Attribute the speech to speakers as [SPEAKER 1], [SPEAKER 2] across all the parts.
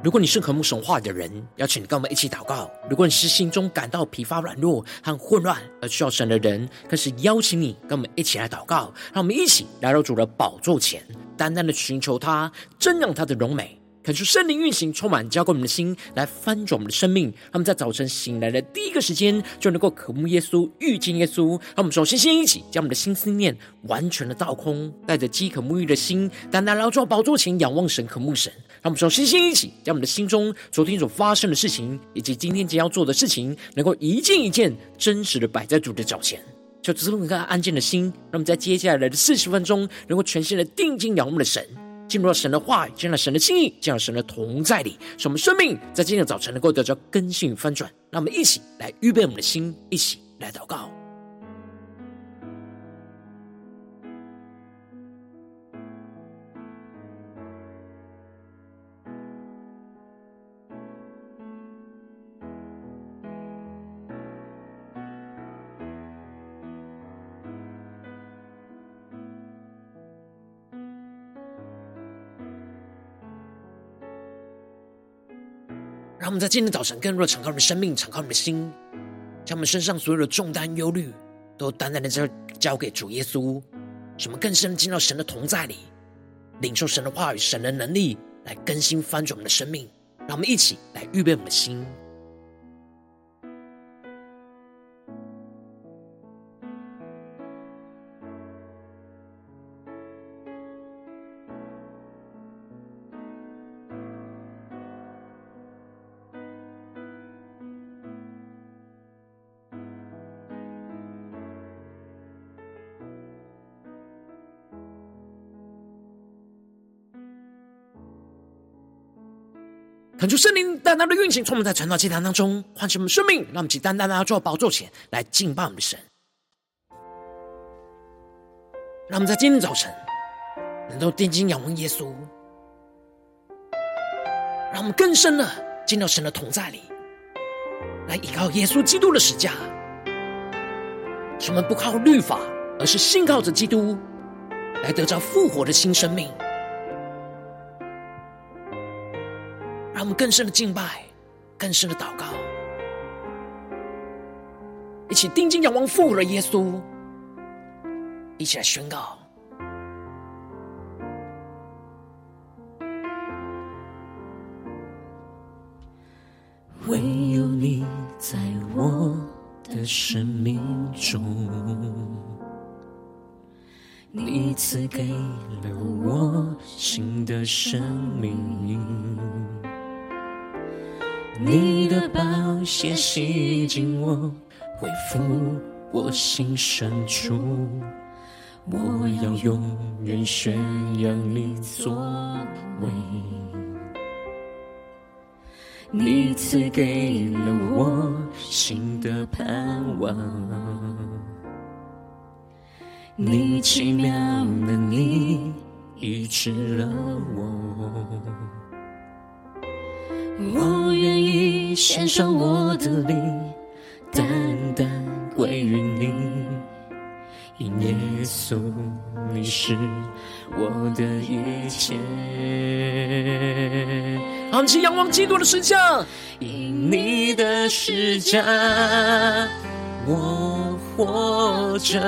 [SPEAKER 1] 如果你是渴慕神话的人，邀请你跟我们一起祷告；如果你是心中感到疲乏、软弱和混乱而需要神的人，更是邀请你跟我们一起来祷告。让我们一起来到主的宝座前，单单的寻求他，瞻仰他的荣美。恳求圣灵运行，充满交给我们的心，来翻转我们的生命。让我们在早晨醒来的第一个时间，就能够渴慕耶稣、遇见耶稣。让我们首先先一起将我们的心思念完全的倒空，带着饥渴沐浴的心，单单来到宝座前仰望神、渴慕神。让我们首先先一起将我们的心中昨天所发生的事情，以及今天将要做的事情，能够一件一件真实的摆在主的脚前，就这么一个安静的心。让我们在接下来的四十分钟，能够全心的定睛仰望的神。进入到神的话语，进入到神的心意，进入到神的同在里，使我们生命在今天的早晨能够得到更新与翻转。让我们一起来预备我们的心，一起来祷告。让我们在今天早晨更多的敞开我们的生命，敞开我们的心，将我们身上所有的重担、忧虑，都单单的交交给主耶稣，什么更深的进到神的同在里，领受神的话语、神的能力，来更新翻转我们的生命。让我们一起来预备我们的心。圣灵单单的运行，充满在传道祭坛当中，唤醒我们生命，让我们起单单的坐宝座前来敬拜我们的神。让我们在今天早晨能够定睛仰望耶稣，让我们更深的进到神的同在里，来依靠耶稣基督的十架，使我们不靠律法，而是信靠着基督，来得着复活的新生命。让我们更深的敬拜，更深的祷告，一起定睛仰望复活的耶稣，一起来宣告：
[SPEAKER 2] 唯有你在我的生命中，你赐给了我新的生命。你的宝血洗净我，恢复我心深处。我要永远宣扬你作为。你赐给了我新的盼望，你奇妙的你医治了我。我愿意献上我的灵，单单归于你，因耶稣你是我的一切。
[SPEAKER 1] 昂起仰望基督的十架，
[SPEAKER 2] 因你的十架我活着，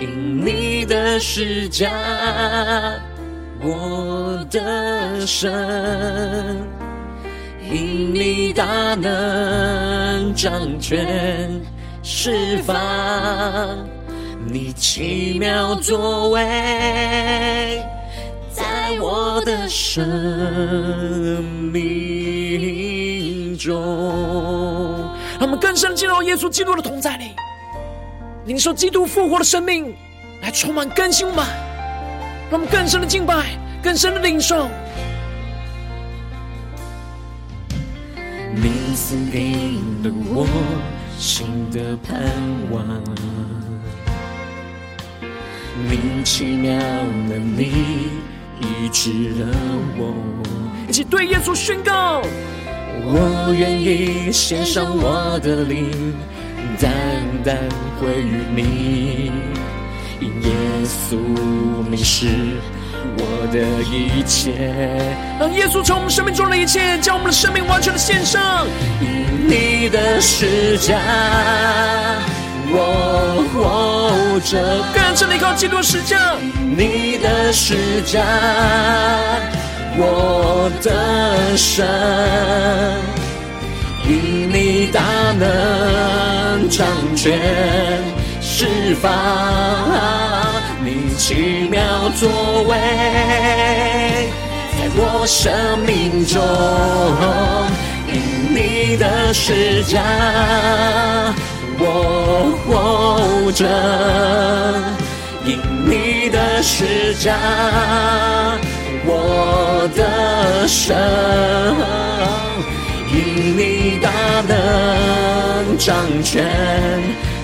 [SPEAKER 2] 因你的十架。我的神，因你大能掌权释放，你奇妙作为，在我的生命中。
[SPEAKER 1] 让我们更深进入耶稣基督的同在里，领受基督复活的生命，来充满更新我们。让我们更深的敬拜，更深的领受。
[SPEAKER 2] 你赐给了我新的盼望，你奇妙的你医治了我。
[SPEAKER 1] 一起对耶稣宣告：
[SPEAKER 2] 我愿意献上我的灵，单单归于你。耶稣你是我的一切。
[SPEAKER 1] 让耶稣从我们生命中的一切，将我们的生命完全的献上。
[SPEAKER 2] 因你的十架，我活着。
[SPEAKER 1] 更深的靠基督的十架，
[SPEAKER 2] 你的十架，我的神。因你大能掌权释放，奇妙作为，在我生命中，因你的施加，我活着；因你的施加，我的神。因你大能掌权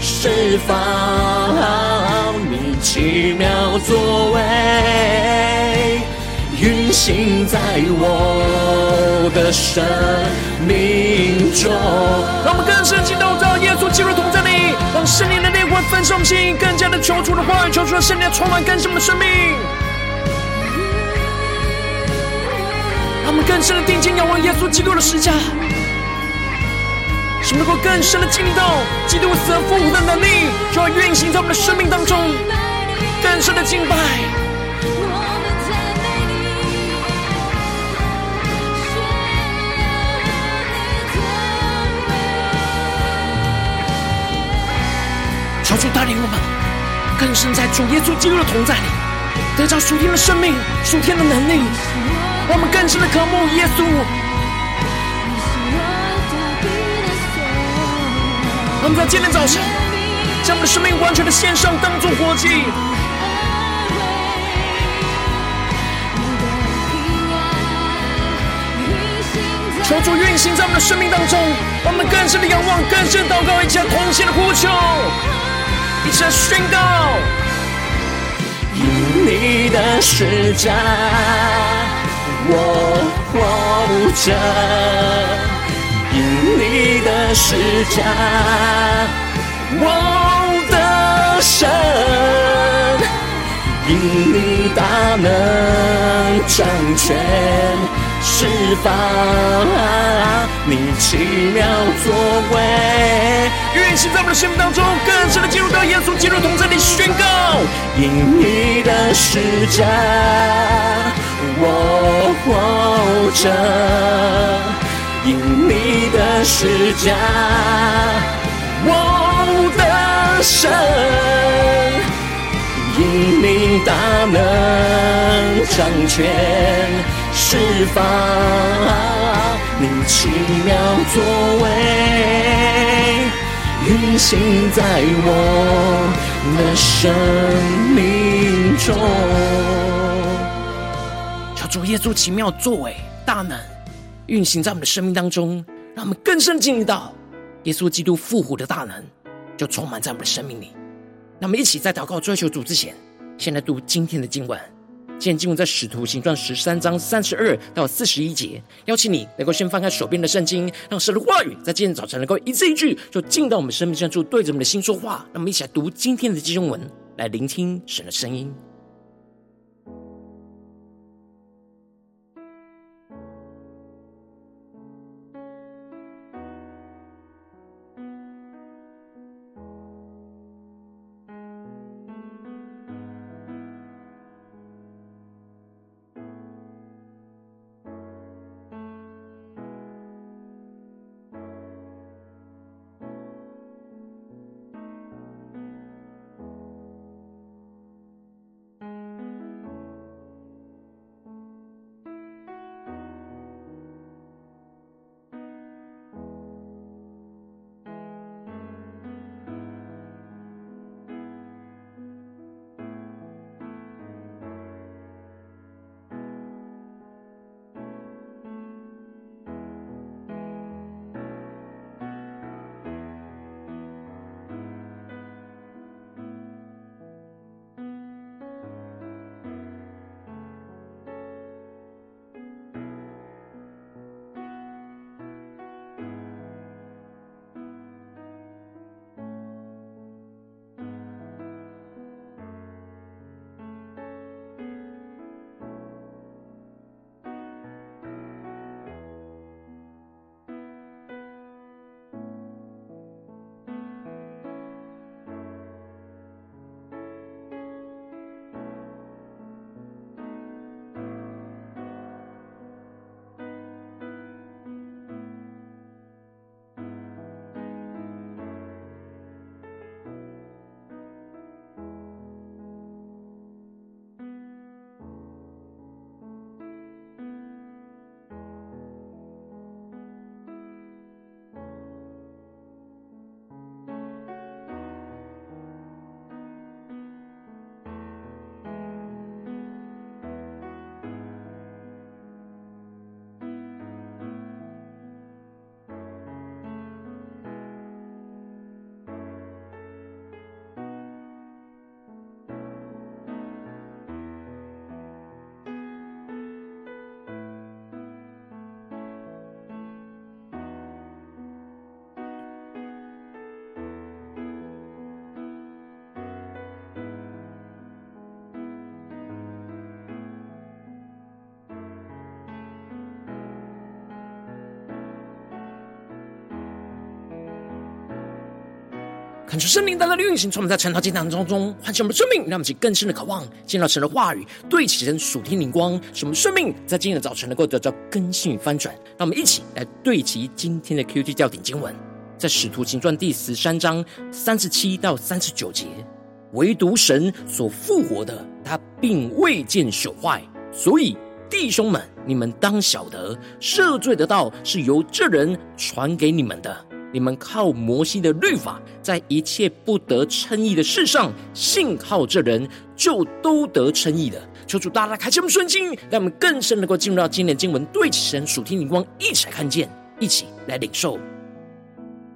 [SPEAKER 2] 释放，奇妙作为运行在我的生命中。
[SPEAKER 1] 让我们更深进入到耶稣基督同在里，让圣灵的烈火焚烧心，更加的求出的话语，求出了圣灵充满更新我们的生命。让我们更深的定睛仰望耶稣基督的十架。使能够更深的经历到基督死而复活的能力，就要运行在我们的生命当中，更深的敬拜。求主带领我们，更深在主耶稣基督的同在里，得着属天的生命、属天的能力，我们更深的渴慕耶稣。我们在今天早晨，将我们的生命完全的献上，当作活祭。求主运行在我们的生命当中，我们更深的仰望，更深的祷告，一起来同心的呼求，一起来宣告：
[SPEAKER 2] 因你的十架，我活着。因你的十架，我的神，因你大能掌权释放，你奇妙作为，
[SPEAKER 1] 愿行在我们的生命当中，更深的进入到耶稣基督同在里宣告。
[SPEAKER 2] 因你的十架，我活着。因你的十架，我的神，因你大能掌权释放，你奇妙作为运行在我的生命中。
[SPEAKER 1] 求主耶稣奇妙作为大能。运行在我们的生命当中，让我们更深经历到耶稣基督复活的大能，就充满在我们的生命里。那么，一起在祷告追求主之前，先来读今天的经文。今天经文在使徒行传十三章三十二到四十一节。邀请你能够先翻开手边的圣经，让神的话语在今天早晨能够一字一句，就进到我们生命深处，对着我们的心说话。那么，一起来读今天的经文，来聆听神的声音。看出圣灵大大的运行，从我们在晨祷祭坛当中唤醒我们的生命，让我们去更深的渴望见到神的话语，对齐神属天灵光，使我们生命在今天的早晨能够得到更新与翻转。让我们一起来对齐今天的 QT 调点经文，在使徒行传第十三章三十七到三十九节，唯独神所复活的，他并未见朽坏，所以弟兄们，你们当晓得，赦罪的道是由这人传给你们的。你们靠摩西的律法，在一切不得称义的事上，信靠这人，就都得称义了。求主大大开启我们顺心，让我们更深能够进入到今天的经文，对齐神属天灵光，一起来看见，一起来领受。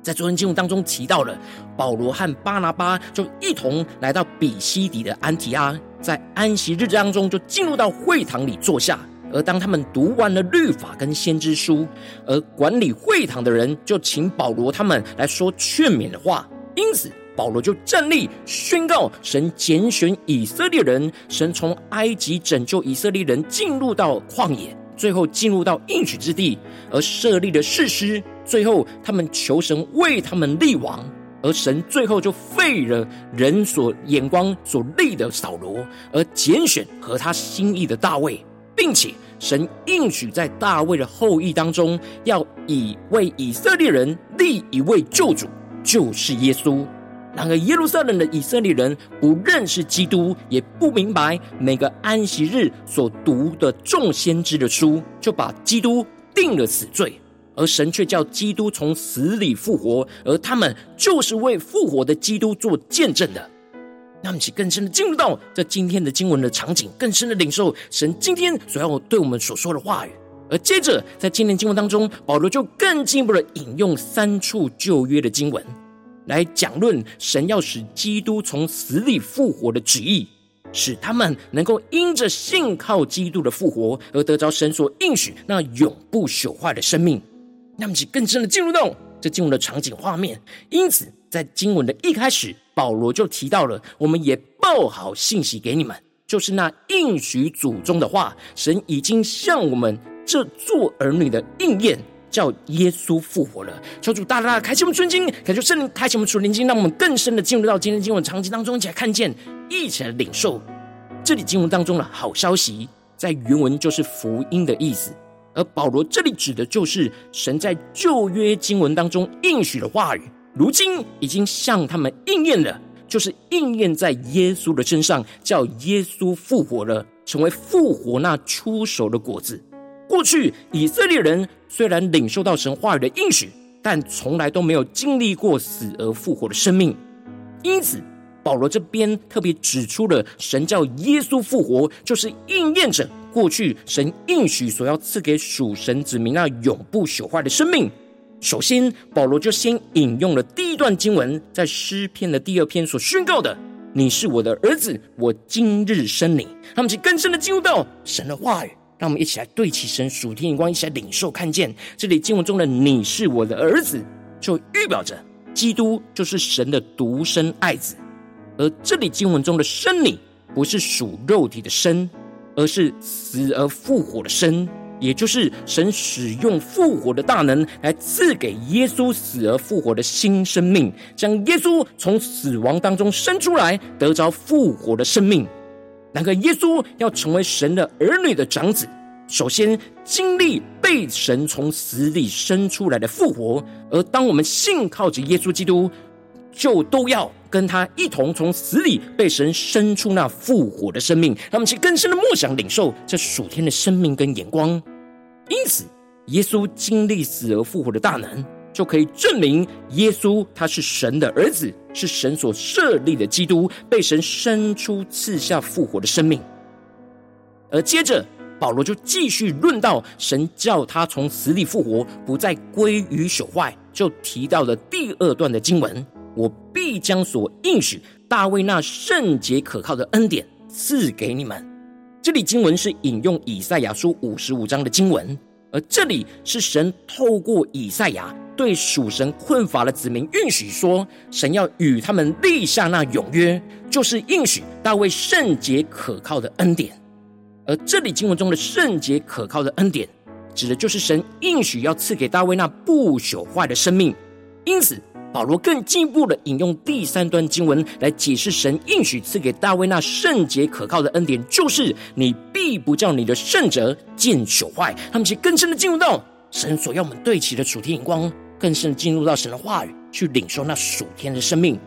[SPEAKER 1] 在昨天经文当中提到了，保罗和巴拿巴就一同来到比西底的安提阿，在安息日当中就进入到会堂里坐下。而当他们读完了律法跟先知书，而管理会堂的人就请保罗他们来说劝勉的话，因此保罗就站立宣告：神拣选以色列人，神从埃及拯救以色列人进入到旷野，最后进入到应许之地，而设立了誓师，最后他们求神为他们立王，而神最后就废了人所眼光所立的扫罗，而拣选合他心意的大卫。并且神应许在大卫的后裔当中，要以为以色列人立一位救主，就是耶稣。然而耶路撒冷的以色列人不认识基督，也不明白每个安息日所读的众先知的书，就把基督定了死罪。而神却叫基督从死里复活，而他们就是为复活的基督做见证的。让我们一起更深的进入到这今天的经文的场景，更深的领受神今天所要对我们所说的话语。而接着，在今天经文当中，保罗就更进一步的引用三处旧约的经文，来讲论神要使基督从死里复活的旨意，使他们能够因着信靠基督的复活，而得着神所应许那永不朽坏的生命。让我们一起更深的进入到这经文的场景画面。因此，在经文的一开始。保罗就提到了，我们也报好信息给你们，就是那应许祖宗的话，神已经向我们这做儿女的应验，叫耶稣复活了。求主大大开启我们顺经，感谢圣灵开启我们属灵经，让我们更深的进入到今天经文场景当中，一起来看见，一起来领受这里经文当中的好消息，在原文就是福音的意思，而保罗这里指的就是神在旧约经文当中应许的话语。如今已经向他们应验了，就是应验在耶稣的身上，叫耶稣复活了，成为复活那出手的果子。过去以色列人虽然领受到神话语的应许，但从来都没有经历过死而复活的生命。因此，保罗这边特别指出了神叫耶稣复活，就是应验着过去神应许所要赐给属神子民那永不朽坏的生命。首先，保罗就先引用了第一段经文，在诗篇的第二篇所宣告的：“你是我的儿子，我今日生你。”他们就更深的进入到神的话语，让我们一起来对齐神属天眼光，一起来领受看见这里经文中的“你是我的儿子”，就预表着基督就是神的独生爱子。而这里经文中的“生你”，不是属肉体的生，而是死而复活的生。也就是神使用复活的大能来赐给耶稣死而复活的新生命，将耶稣从死亡当中生出来，得着复活的生命。然而，耶稣要成为神的儿女的长子，首先经历被神从死里生出来的复活。而当我们信靠着耶稣基督，就都要跟他一同从死里被神生出那复活的生命，让我们去更深的默想领受这属天的生命跟眼光。因此，耶稣经历死而复活的大能，就可以证明耶稣他是神的儿子，是神所设立的基督，被神生出赐下复活的生命。而接着，保罗就继续论到神叫他从死里复活，不再归于朽坏，就提到了第二段的经文。我必将所应许大卫那圣洁可靠的恩典赐给你们。这里经文是引用以赛亚书五十五章的经文，而这里是神透过以赛亚对属神困乏的子民应许说，神要与他们立下那永约，就是应许大卫圣洁可靠的恩典。而这里经文中的圣洁可靠的恩典，指的就是神应许要赐给大卫那不朽坏的生命。因此。保罗更进一步的引用第三段经文来解释神应许赐给大卫那圣洁可靠的恩典，就是你必不叫你的圣者见朽坏。他们其实更深的进入到神所要我们对齐的属天眼光，更深的进入到神的话语，去领受那属天的生命。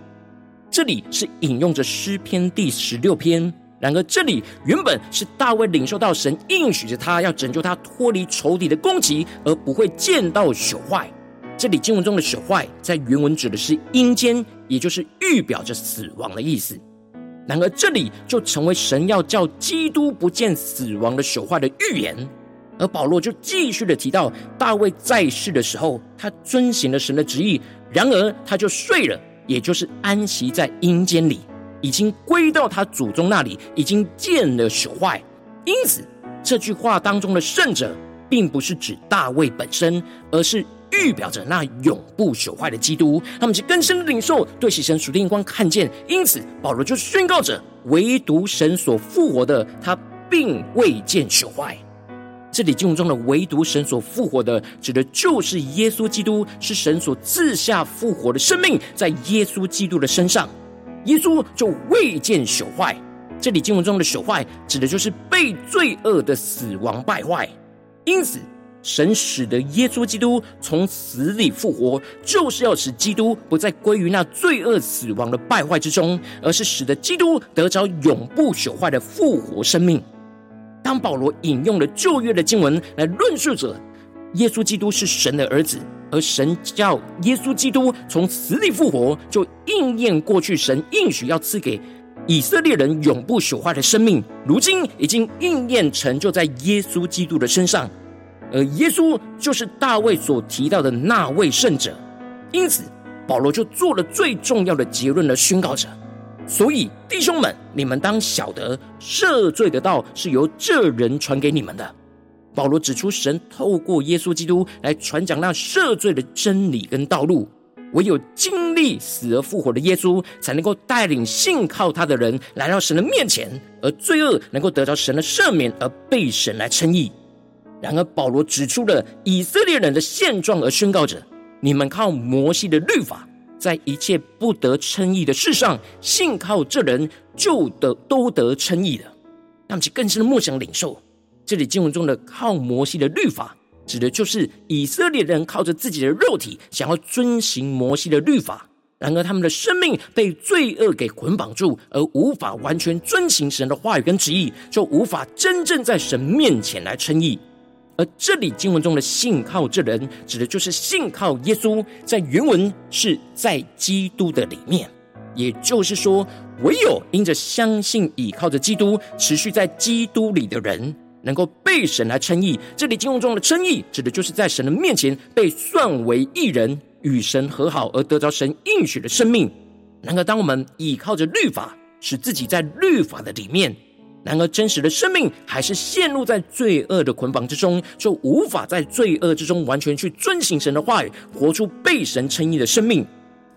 [SPEAKER 1] 这里是引用着诗篇第十六篇。然而，这里原本是大卫领受到神应许着他要拯救他脱离仇敌的攻击，而不会见到朽坏。这里经文中的朽坏，在原文指的是阴间，也就是预表着死亡的意思。然而，这里就成为神要叫基督不见死亡的朽坏的预言。而保罗就继续的提到，大卫在世的时候，他遵行了神的旨意，然而他就睡了，也就是安息在阴间里。已经归到他祖宗那里，已经见了朽坏。因此，这句话当中的圣者，并不是指大卫本身，而是预表着那永不朽坏的基督。他们是更深的领受，对其神属灵光看见。因此，保罗就宣告着：唯独神所复活的，他并未见朽坏。这里经文中的“唯独神所复活的”，指的就是耶稣基督，是神所赐下复活的生命，在耶稣基督的身上。耶稣就未见朽坏，这里经文中的朽坏，指的就是被罪恶的死亡败坏。因此，神使得耶稣基督从死里复活，就是要使基督不再归于那罪恶死亡的败坏之中，而是使得基督得着永不朽坏的复活生命。当保罗引用了旧约的经文来论述着耶稣基督是神的儿子。而神叫耶稣基督从死里复活，就应验过去神应许要赐给以色列人永不朽坏的生命，如今已经应验成就在耶稣基督的身上。而耶稣就是大卫所提到的那位圣者，因此保罗就做了最重要的结论的宣告者。所以弟兄们，你们当晓得赦罪的道是由这人传给你们的。保罗指出，神透过耶稣基督来传讲那赦罪的真理跟道路，唯有经历死而复活的耶稣，才能够带领信靠他的人来到神的面前，而罪恶能够得到神的赦免，而被神来称义。然而，保罗指出了以色列人的现状，而宣告着：你们靠摩西的律法，在一切不得称义的事上，信靠这人就得都得称义了。让我们去更深的默想领受。这里经文中的靠摩西的律法，指的就是以色列人靠着自己的肉体，想要遵行摩西的律法，然而他们的生命被罪恶给捆绑住，而无法完全遵行神的话语跟旨意，就无法真正在神面前来称义。而这里经文中的信靠这人，指的就是信靠耶稣，在原文是在基督的里面，也就是说，唯有因着相信倚靠着基督，持续在基督里的人。能够被神来称义，这里经文中的称义，指的就是在神的面前被算为义人，与神和好而得着神应许的生命。然而，当我们倚靠着律法，使自己在律法的里面，然而真实的生命还是陷入在罪恶的捆绑之中，就无法在罪恶之中完全去遵行神的话语，活出被神称义的生命。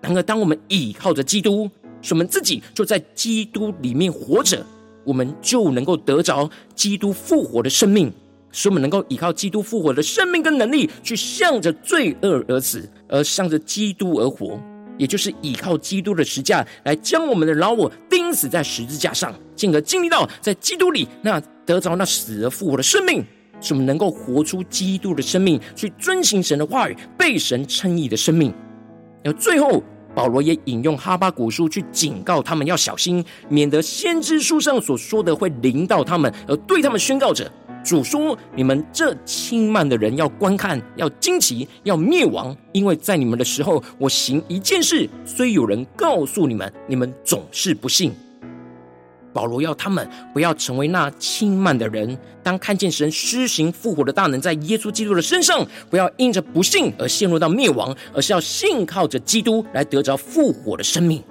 [SPEAKER 1] 然而，当我们倚靠着基督，使我们自己就在基督里面活着。我们就能够得着基督复活的生命，使我们能够依靠基督复活的生命跟能力，去向着罪恶而死，而向着基督而活，也就是依靠基督的十字架来将我们的老我钉死在十字架上，进而经历到在基督里那得着那死而复活的生命，使我们能够活出基督的生命，去遵行神的话语，被神称义的生命。而最后。保罗也引用哈巴谷书去警告他们要小心，免得先知书上所说的会临到他们，而对他们宣告着：主说，你们这轻慢的人要观看，要惊奇，要灭亡，因为在你们的时候，我行一件事，虽有人告诉你们，你们总是不信。保罗要他们不要成为那轻慢的人，当看见神施行复活的大能在耶稣基督的身上，不要因着不信而陷入到灭亡，而是要信靠着基督来得着复活的生命。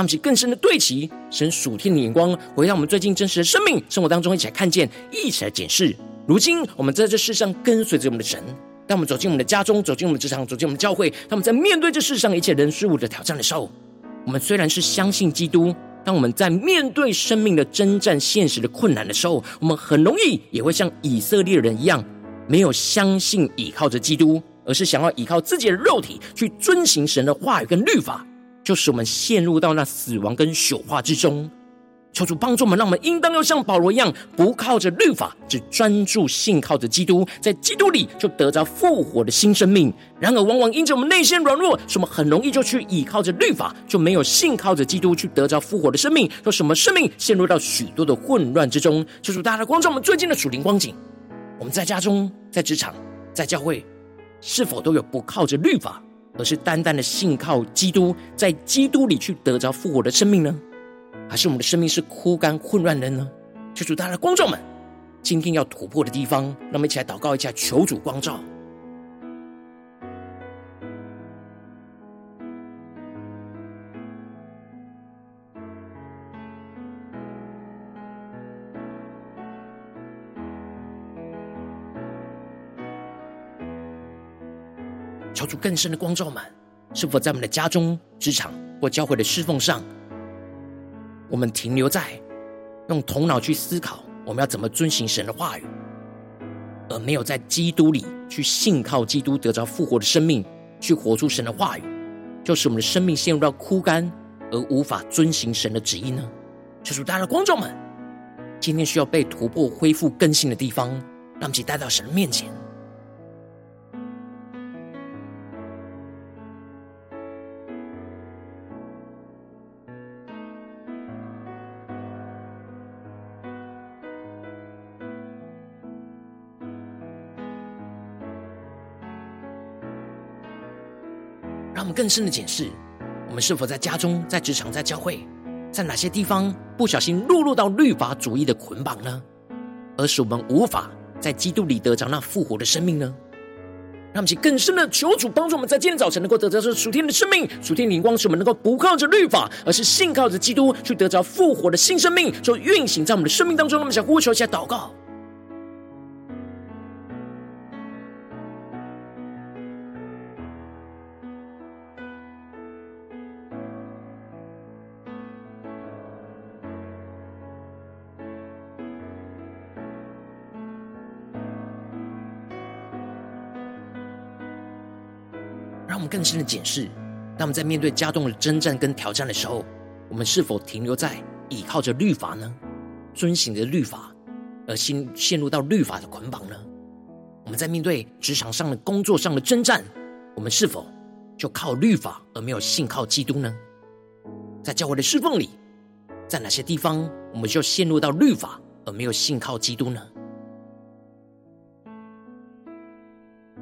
[SPEAKER 1] 他们去更深的对齐神属天的眼光，回到我们最近真实的生命生活当中，一起来看见，一起来检视。如今我们在这世上跟随着我们的神，当我们走进我们的家中，走进我们的职场，走进我们的教会，当我们在面对这世上一切人事物的挑战的时候，我们虽然是相信基督。当我们在面对生命的征战、现实的困难的时候，我们很容易也会像以色列人一样，没有相信倚靠着基督，而而是想要依靠自己的肉体去遵行神的话语跟律法，就使我们陷入到那死亡跟朽化之中。求主帮助我们，让我们应当要像保罗一样，不靠着律法，只专注信靠着基督，在基督里就得着复活的新生命。然而，往往因着我们内心软弱，使我们很容易就去倚靠着律法，就没有信靠着基督去得着复活的生命，就使我们生命陷入到许多的混乱之中。求主大大的光照我们最近的属灵光景。我们在家中、在职场、在教会，是否都有不靠着律法，而是单单的信靠基督，在基督里去得着复活的生命呢？还是我们的生命是枯干混乱的呢？求主，大家的光照们，今天要突破的地方，那么一起来祷告一下，求主光照。主更深的光照们，是否在我们的家中、职场或教会的侍奉上？我们停留在用头脑去思考我们要怎么遵行神的话语，而没有在基督里去信靠基督得着复活的生命，去活出神的话语，就是我们的生命陷入到枯干而无法遵行神的旨意呢？就是大家的观众们，今天需要被突破、恢复、更新的地方，让我们一起带到神的面前。更深的检视，我们是否在家中、在职场、在教会，在哪些地方不小心落入到律法主义的捆绑呢？而使我们无法在基督里得着那复活的生命呢？让我们更深的求主帮助我们，在今天早晨能够得着这属天的生命、属天灵光，使我们能够不靠着律法，而是信靠着基督，去得着复活的新生命，就运行在我们的生命当中。那么，想呼求一下祷告。让我们更深的检视，当我们在面对家中的征战跟挑战的时候，我们是否停留在倚靠着律法呢？遵行着律法，而心陷入到律法的捆绑呢？我们在面对职场上的工作上的征战，我们是否就靠律法而没有信靠基督呢？在教会的侍奉里，在哪些地方我们就陷入到律法而没有信靠基督呢？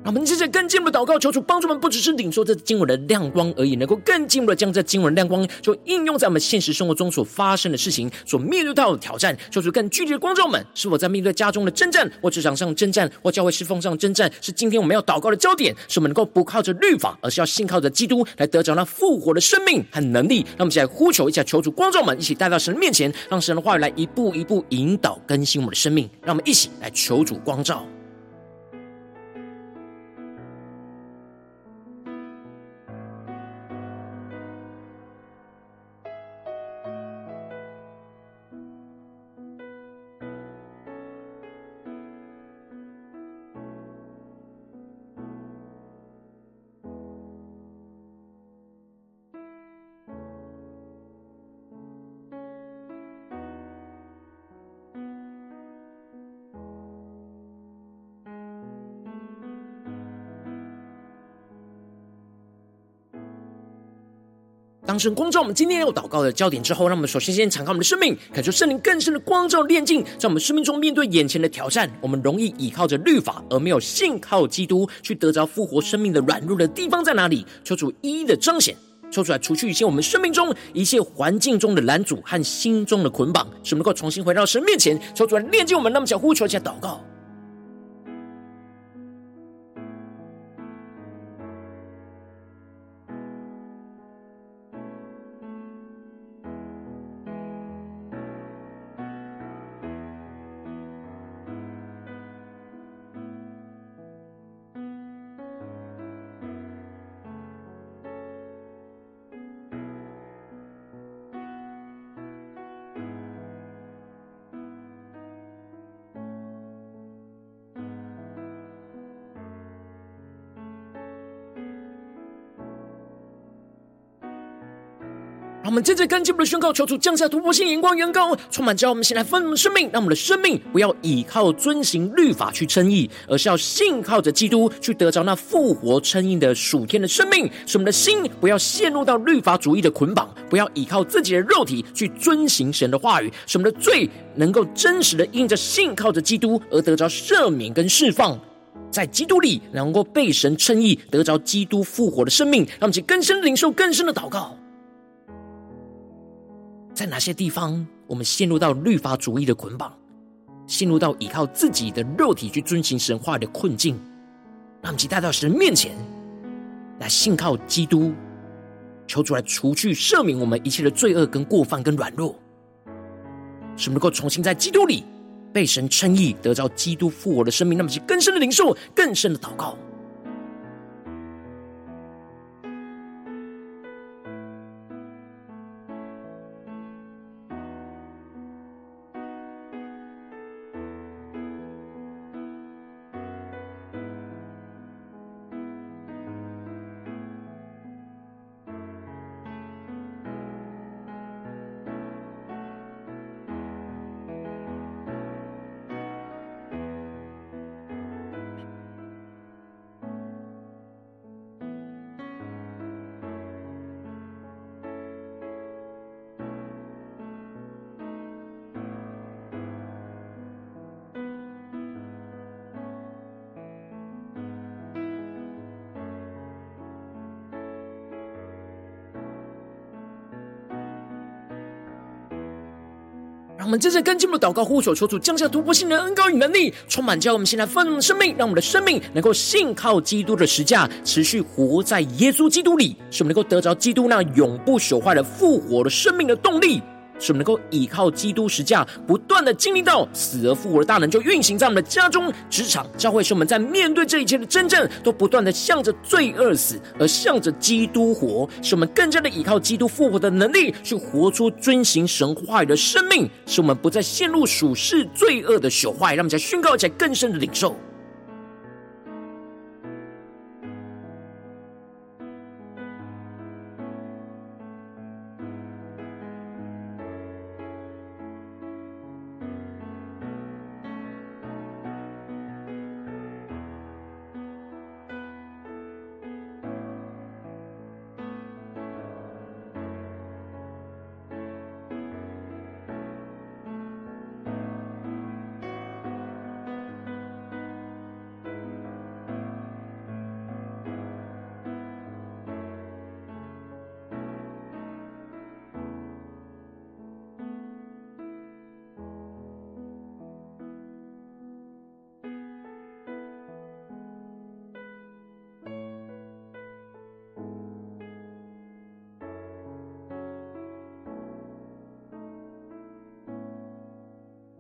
[SPEAKER 1] 我们接着更进一步祷告，求主帮助我们，不只是领受这经文的亮光而已，能够更进一步的将这经文的亮光，就应用在我们现实生活中所发生的事情，所面对到的挑战。求主更具体的光照我们，是否在面对家中的征战，或职场上征战，或教会侍奉上征战，是今天我们要祷告的焦点。是我们能够不靠着律法，而是要信靠着基督，来得着那复活的生命和能力。让我们一起来呼求一下，求主光照们，一起带到神的面前，让神的话语来一步一步引导更新我们的生命。让我们一起来求主光照。当神光照我们今天要祷告的焦点之后，让我们首先先敞开我们的生命，感受圣灵更深的光照炼净，在我们生命中面对眼前的挑战，我们容易倚靠着律法，而没有信靠基督去得着复活生命的软弱的地方在哪里？求主一一的彰显，抽出来除去一些我们生命中一切环境中的拦阻和心中的捆绑，使我们能够重新回到神面前，抽出来炼净我们。那么想呼求一下祷告。们接着跟进我们的宣告，求主降下突破性眼光，远高充满教我们，先来分我们生命，让我们的生命不要倚靠遵行律法去称义，而是要信靠着基督去得着那复活称义的属天的生命。使我们的心不要陷入到律法主义的捆绑，不要倚靠自己的肉体去遵行神的话语，使我们的罪能够真实的因着信靠着基督而得着赦免跟释放，在基督里能够被神称义，得着基督复活的生命。让我们去更深领受更深的祷告。在哪些地方，我们陷入到律法主义的捆绑，陷入到依靠自己的肉体去遵行神话的困境？让我们带到神面前，来信靠基督，求主来除去赦免我们一切的罪恶、跟过犯、跟软弱，使我们能够重新在基督里被神称义，得到基督复活的生命。那么，是更深的灵受，更深的祷告。我们真正跟进我们的祷告呼求，求主降下突破性的恩膏与能力，充满教我们现在丰盛的生命，让我们的生命能够信靠基督的实价，持续活在耶稣基督里，使我们能够得着基督那永不朽坏的复活的生命的动力。使我们能够依靠基督十架，不断的经历到死而复活的大能，就运行在我们的家中、职场、教会。使我们在面对这一切的真正，都不断的向着罪恶死，而向着基督活。使我们更加的依靠基督复活的能力，去活出遵行神话语的生命。使我们不再陷入属世罪恶的朽坏，让我们在宣告起来更深的领受。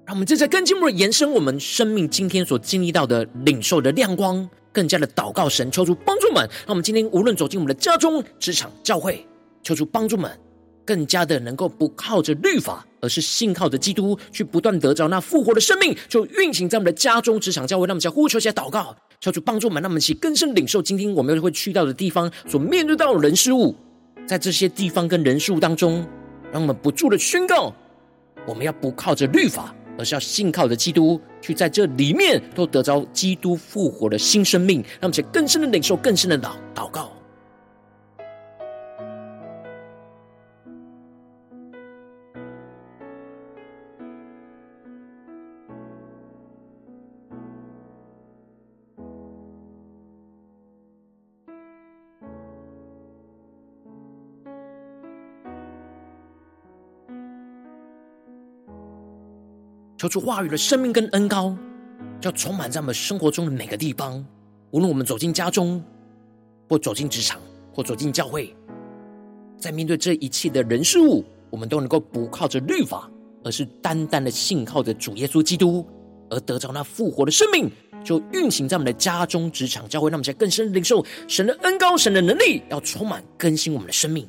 [SPEAKER 1] 让我们正在更进步的延伸我们生命今天所经历到的领受的亮光，更加的祷告神，求主帮助们。让我们今天无论走进我们的家中、职场、教会，求主帮助们，更加的能够不靠着律法，而是信靠着基督，去不断得着那复活的生命，就运行在我们的家中、职场、教会。让我们再呼求一下祷告，求主帮助们，让我们一起更深领受今天我们会去到的地方所面对到的人事物，在这些地方跟人事物当中，让我们不住的宣告，我们要不靠着律法。而是要信靠着基督，去在这里面都得着基督复活的新生命，让我们去更深的领受、更深的祷祷告。求出话语的生命跟恩膏，要充满在我们生活中的每个地方。无论我们走进家中，或走进职场，或走进教会，在面对这一切的人事物，我们都能够不靠着律法，而是单单的信靠着主耶稣基督，而得着那复活的生命，就运行在我们的家中、职场、教会。让我们在更深领受神的恩膏、神的能力，要充满更新我们的生命。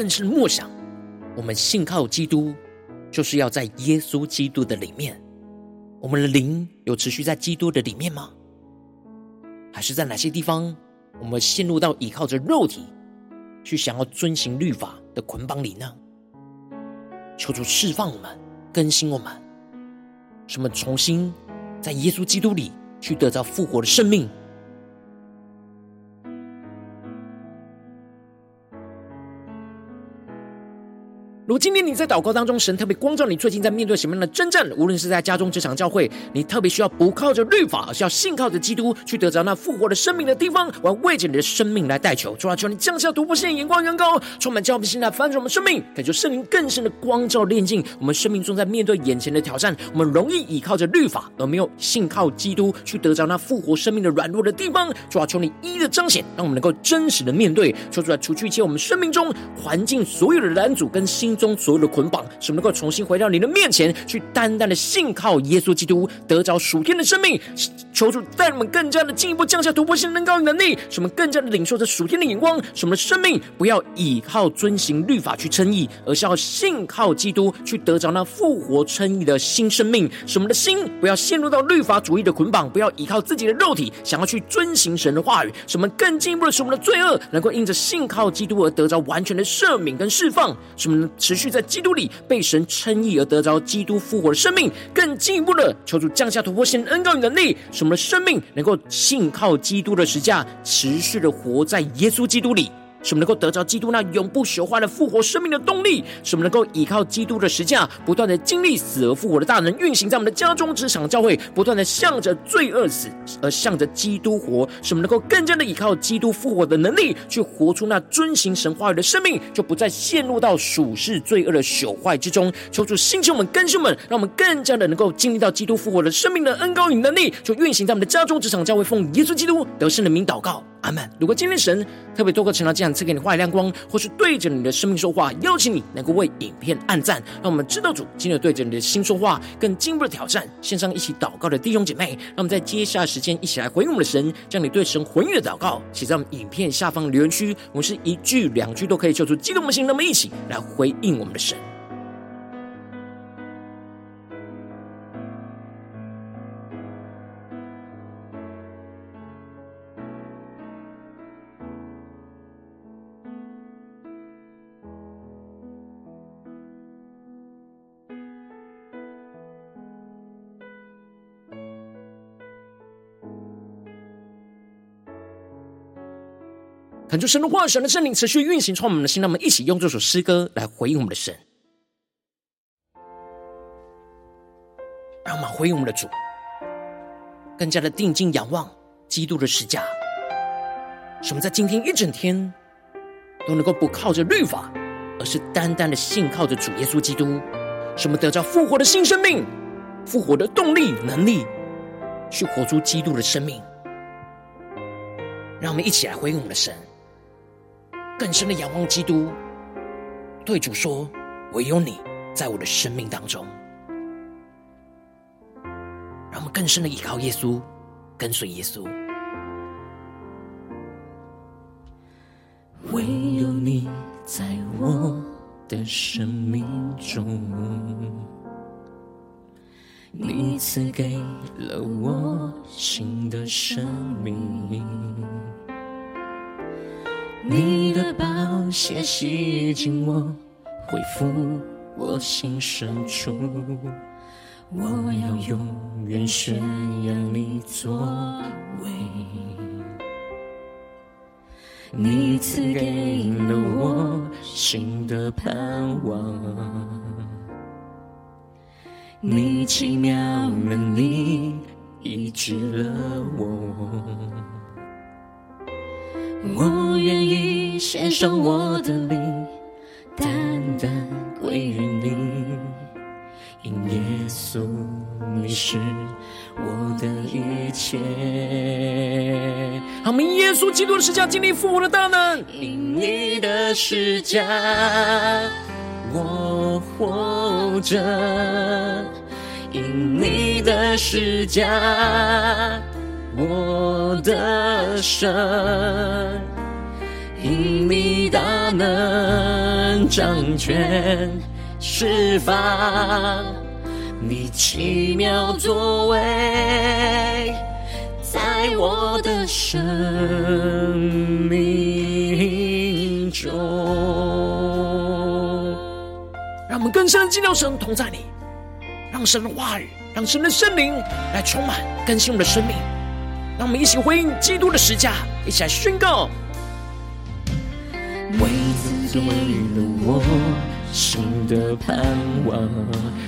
[SPEAKER 1] 更深默想，我们信靠基督，就是要在耶稣基督的里面。我们的灵有持续在基督的里面吗？还是在哪些地方，我们陷入到依靠着肉体，去想要遵行律法的捆绑里呢？求主释放我们，更新我们，使我们重新在耶稣基督里去得到复活的生命。如今天你在祷告当中，神特别光照你，最近在面对什么样的征战？无论是在家中、职场、教会，你特别需要不靠着律法，而是要信靠着基督，去得着那复活的生命的地方。我要为着你的生命来代求，主啊，求你降下突破性眼光，远高，充满教会现在翻转我们生命，感觉圣灵更深的光照炼净我们生命中，在面对眼前的挑战，我们容易倚靠着律法，而没有信靠基督，去得着那复活生命的软弱的地方。主啊，求你一一的彰显，让我们能够真实的面对，求出来除去一切我们生命中环境所有的拦阻跟心。中所有的捆绑，使我们能够重新回到你的面前，去单单的信靠耶稣基督，得着属天的生命。求主带我们更加的进一步降下突破性能高能力，使我们更加的领受着属天的眼光，使我们的生命不要倚靠遵行律法去称义，而是要信靠基督，去得着那复活称义的新生命。使我们的心不要陷入到律法主义的捆绑，不要依靠自己的肉体，想要去遵行神的话语。使我们更进一步的使我们的罪恶能够因着信靠基督而得着完全的赦免跟释放。使我们持续在基督里被神称义而得着基督复活的生命，更进一步的求主降下突破性的恩膏与能力，使我们的生命能够信靠基督的实价，持续的活在耶稣基督里。使我们能够得着基督那永不朽坏的复活生命的动力，使我们能够依靠基督的十架，不断的经历死而复活的大能运行在我们的家中、职场、教会，不断的向着罪恶死，而向着基督活。使我们能够更加的依靠基督复活的能力，去活出那遵行神话语的生命，就不再陷入到属世罪恶的朽坏之中。求主兴起我们、更新我们，让我们更加的能够经历到基督复活的生命的恩膏与能力，就运行在我们的家中、职场、教会，奉耶稣基督得胜的名祷告。阿门。如果今天神特别多个成了这样赐给你话语亮光，或是对着你的生命说话，邀请你能够为影片按赞，让我们知道主今日对着你的心说话，更进一步的挑战。线上一起祷告的弟兄姐妹，让我们在接下来时间一起来回应我们的神，将你对神回应的祷告写在我们影片下方留言区。我们是一句两句都可以救出激动的心，那么一起来回应我们的神。恳求神的话语、神的圣灵持续运行，充满我们的心。让我们一起用这首诗歌来回应我们的神，让我们回应我们的主，更加的定睛仰望基督的十架，使我们在今天一整天都能够不靠着律法，而是单单的信靠着主耶稣基督，使我们得着复活的新生命、复活的动力、能力，去活出基督的生命。让我们一起来回应我们的神。更深的仰望基督，对主说：“唯有你在我的生命当中。”让我们更深的依靠耶稣，跟随耶稣。
[SPEAKER 2] 唯有你在我的生命中，你赐给了我新的生命。你的宝血洗净我，恢复我心深处。我要永远宣扬你作为。你赐给了我新的盼望，你奇妙能力医治了我。我愿意献上我的灵，单单归于你。因耶稣，你是我的一切。
[SPEAKER 1] 好，我们耶稣基督的十架经历复活的大能。
[SPEAKER 2] 因你的十架，我活着；因你的十架，我的神；因你大能掌权。释放你奇妙作为，在我的生命中。
[SPEAKER 1] 让我们更深的进入神同在你，让神的话语，让神的圣灵来充满更新我们的生命。让我们一起回应基督的十架，一起来宣告：
[SPEAKER 2] 为此给了我。新的盼望，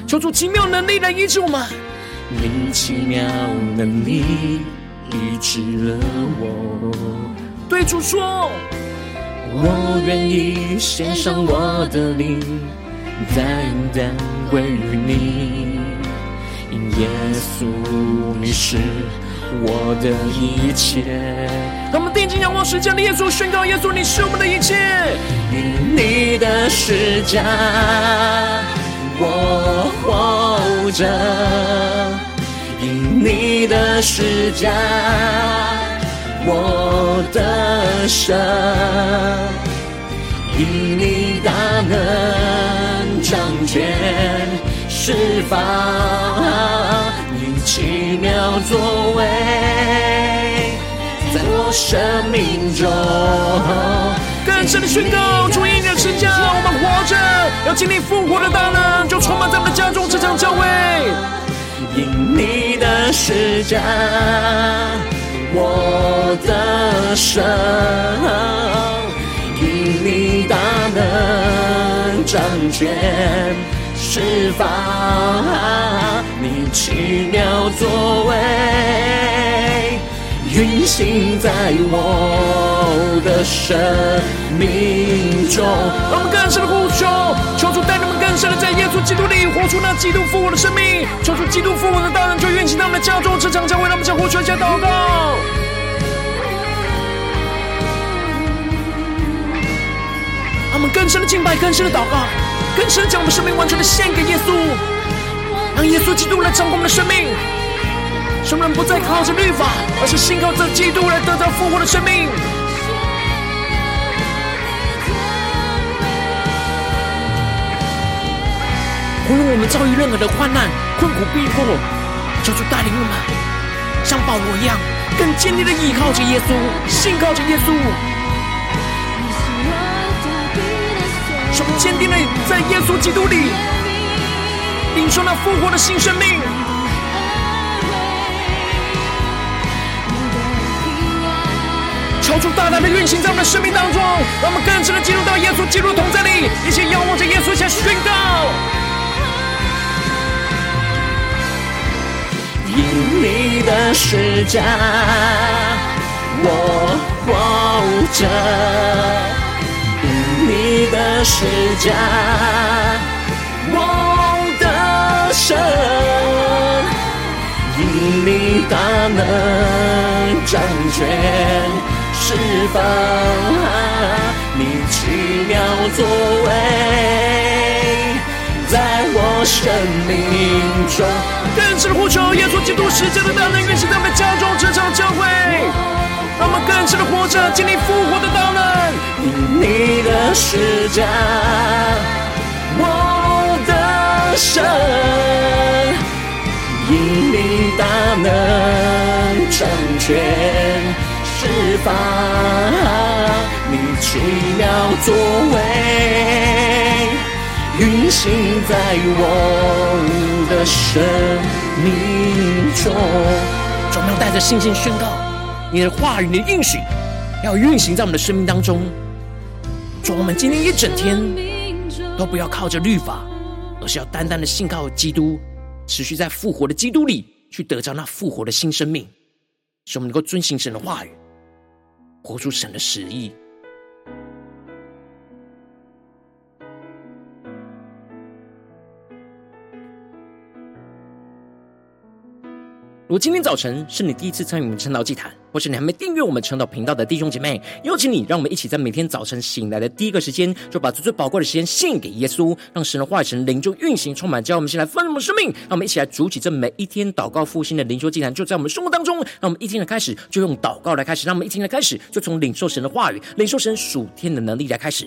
[SPEAKER 1] 求主奇妙能力来医治我们。
[SPEAKER 2] 你奇妙能力医治了我。
[SPEAKER 1] 对主说，
[SPEAKER 2] 我愿意献上我的灵，单单归于你。因耶稣，你是我的一切。
[SPEAKER 1] 让我们定睛仰望十架的耶稣，宣告：耶稣，你是我们的一切。
[SPEAKER 2] 因你的十架，我活着；因你的十架，我的神；因你大能掌权释放，奇妙作为，在我生命中。
[SPEAKER 1] 更深的宣告，主因你的十架，我们活着，要经历复活的大能，就充满在我们的家中，这场教会。
[SPEAKER 2] 因你的施加，我的神，因你大能掌权释放，你奇妙作为。运行在我的生命中。
[SPEAKER 1] 让我们更深的呼求，求主带领我们更深的在耶稣基督里活出那基督复活的生命。求主基督复活的大能就运行在我们的家中，这场教会，让我们将呼求一下祷告。让我们更深的敬拜，更深的祷告，更深将我们生命完全的献给耶稣，让耶稣基督来掌控我们的生命。什么人不再靠着律法，而是信靠着基督来得到复活的生命。无论我们遭遇任何的患难、困苦、逼迫，求主带领我们，像保罗一样，更坚定的依靠着耶稣，信靠着耶稣。什么坚定的在耶稣基督里，领受那复活的新生命。求主大大的运行在我们的生命当中，让我们更深的进入到耶稣基督的同在里，一起仰望着耶稣，一起宣告。
[SPEAKER 2] 因你的十架，我活着；的十架，我的神；因你大能掌权。释放你奇妙作为，在我生命中。
[SPEAKER 1] 更深的呼求，耶稣基督十架的大能运行在我们家中，这场教会，让我们更深的活着，经历复活的大能。
[SPEAKER 2] 因你的十架，我的神，因你大能掌权。释放你奇妙作为，运行在我的生命中。
[SPEAKER 1] 总要带着信心宣告，你的话语、你的应许，要运行在我们的生命当中。主，我们今天一整天都不要靠着律法，而是要单单的信靠基督，持续在复活的基督里去得着那复活的新生命，使我们能够遵行神的话语，活出神的旨意。如今天早晨是你第一次参与我们晨祷祭坛，或是你还没订阅我们晨祷频道的弟兄姐妹，邀请你，让我们一起在每天早晨醒来的第一个时间，就把最最宝贵的时间献给耶稣，让神的话语、神灵就运行充满，叫我们先来丰盛生命。让我们一起来主起这每一天祷告复兴的灵修祭坛，就在我们生活当中。让我们一天的开始就用祷告来开始，让我们一天的开始就从领受神的话语、领受神属天的能力来开始。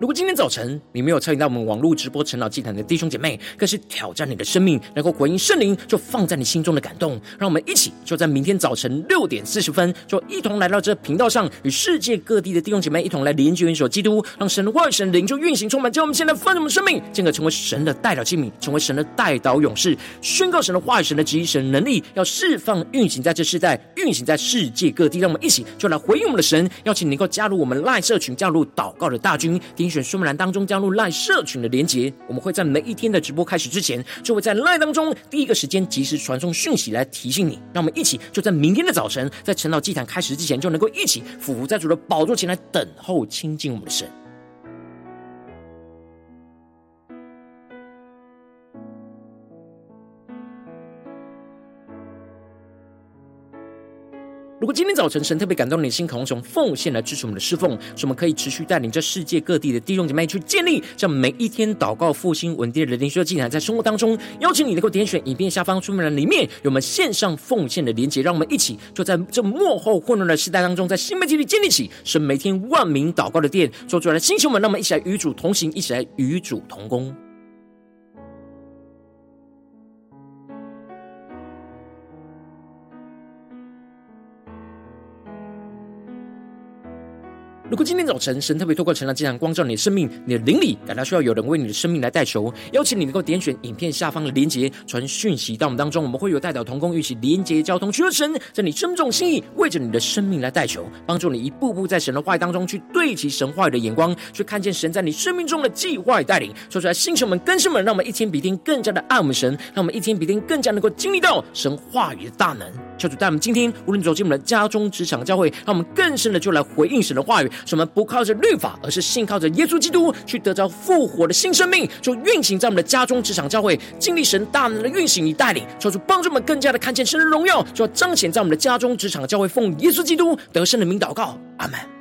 [SPEAKER 1] 如果今天早晨你没有参与到我们网络直播晨祷祭坛的弟兄姐妹，更是挑战你的生命，能够回应圣灵就放在你心中的感动。让我们一起就在明天早晨六点四十分，就一同来到这频道上，与世界各地的弟兄姐妹一同来连接、元首基督，让神的话语、神灵就运行充满。叫我们现在丰盛的生命，进而成为神的代表器皿，成为神的代祷勇士，宣告神的话语、神的旨意、神的能力，要释放、运行在这世代，运行在世界各地。让我们一起就来回应我们的神，邀请能够加入我们赖社群，加入祷告的大军。选说明栏当中加入赖社群的连结，我们会在每一天的直播开始之前，就会在赖当中第一个时间及时传送讯息来提醒你。让我们一起就在明天的早晨，在晨祷祭坛开始之前，就能够一起俯伏在主的宝座前来等候亲近我们的神。如果今天早晨神特别感动你的心，渴望从奉献来支持我们的侍奉，使我们可以持续带领这世界各地的弟兄姐妹去建立这每一天祷告复兴稳定的灵修技能，在生活当中，邀请你能够点选影片下方出门栏里面有我们线上奉献的连结，让我们一起就在这幕后混乱的时代当中，在新媒体里建立起神每天万名祷告的殿，做出来的星球们，让我们一起来与主同行，一起来与主同工。如果今天早晨神特别透过晨祷祭坛光照你的生命，你的灵里感到需要有人为你的生命来代求，邀请你能够点选影片下方的连结，传讯息到我们当中，我们会有代表同工一起连结交通，求神在你生命中心意，为着你的生命来代求，帮助你一步步在神的话语当中去对齐神话语的眼光，去看见神在你生命中的计划与带领。说出来，星球们、更新们，让我们一天比一天更加的爱我们神，让我们一天比一天更加能够经历到神话语的大能。求主带我们今天无论走进我们的家中、职场、教会，让我们更深的就来回应神的话语。什么不靠着律法，而是信靠着耶稣基督，去得着复活的新生命，就运行在我们的家中、职场、教会，经历神大能的运行与带领，求主帮助我们更加的看见神的荣耀，就要彰显在我们的家中、职场、教会，奉耶稣基督得胜的名祷告，阿门。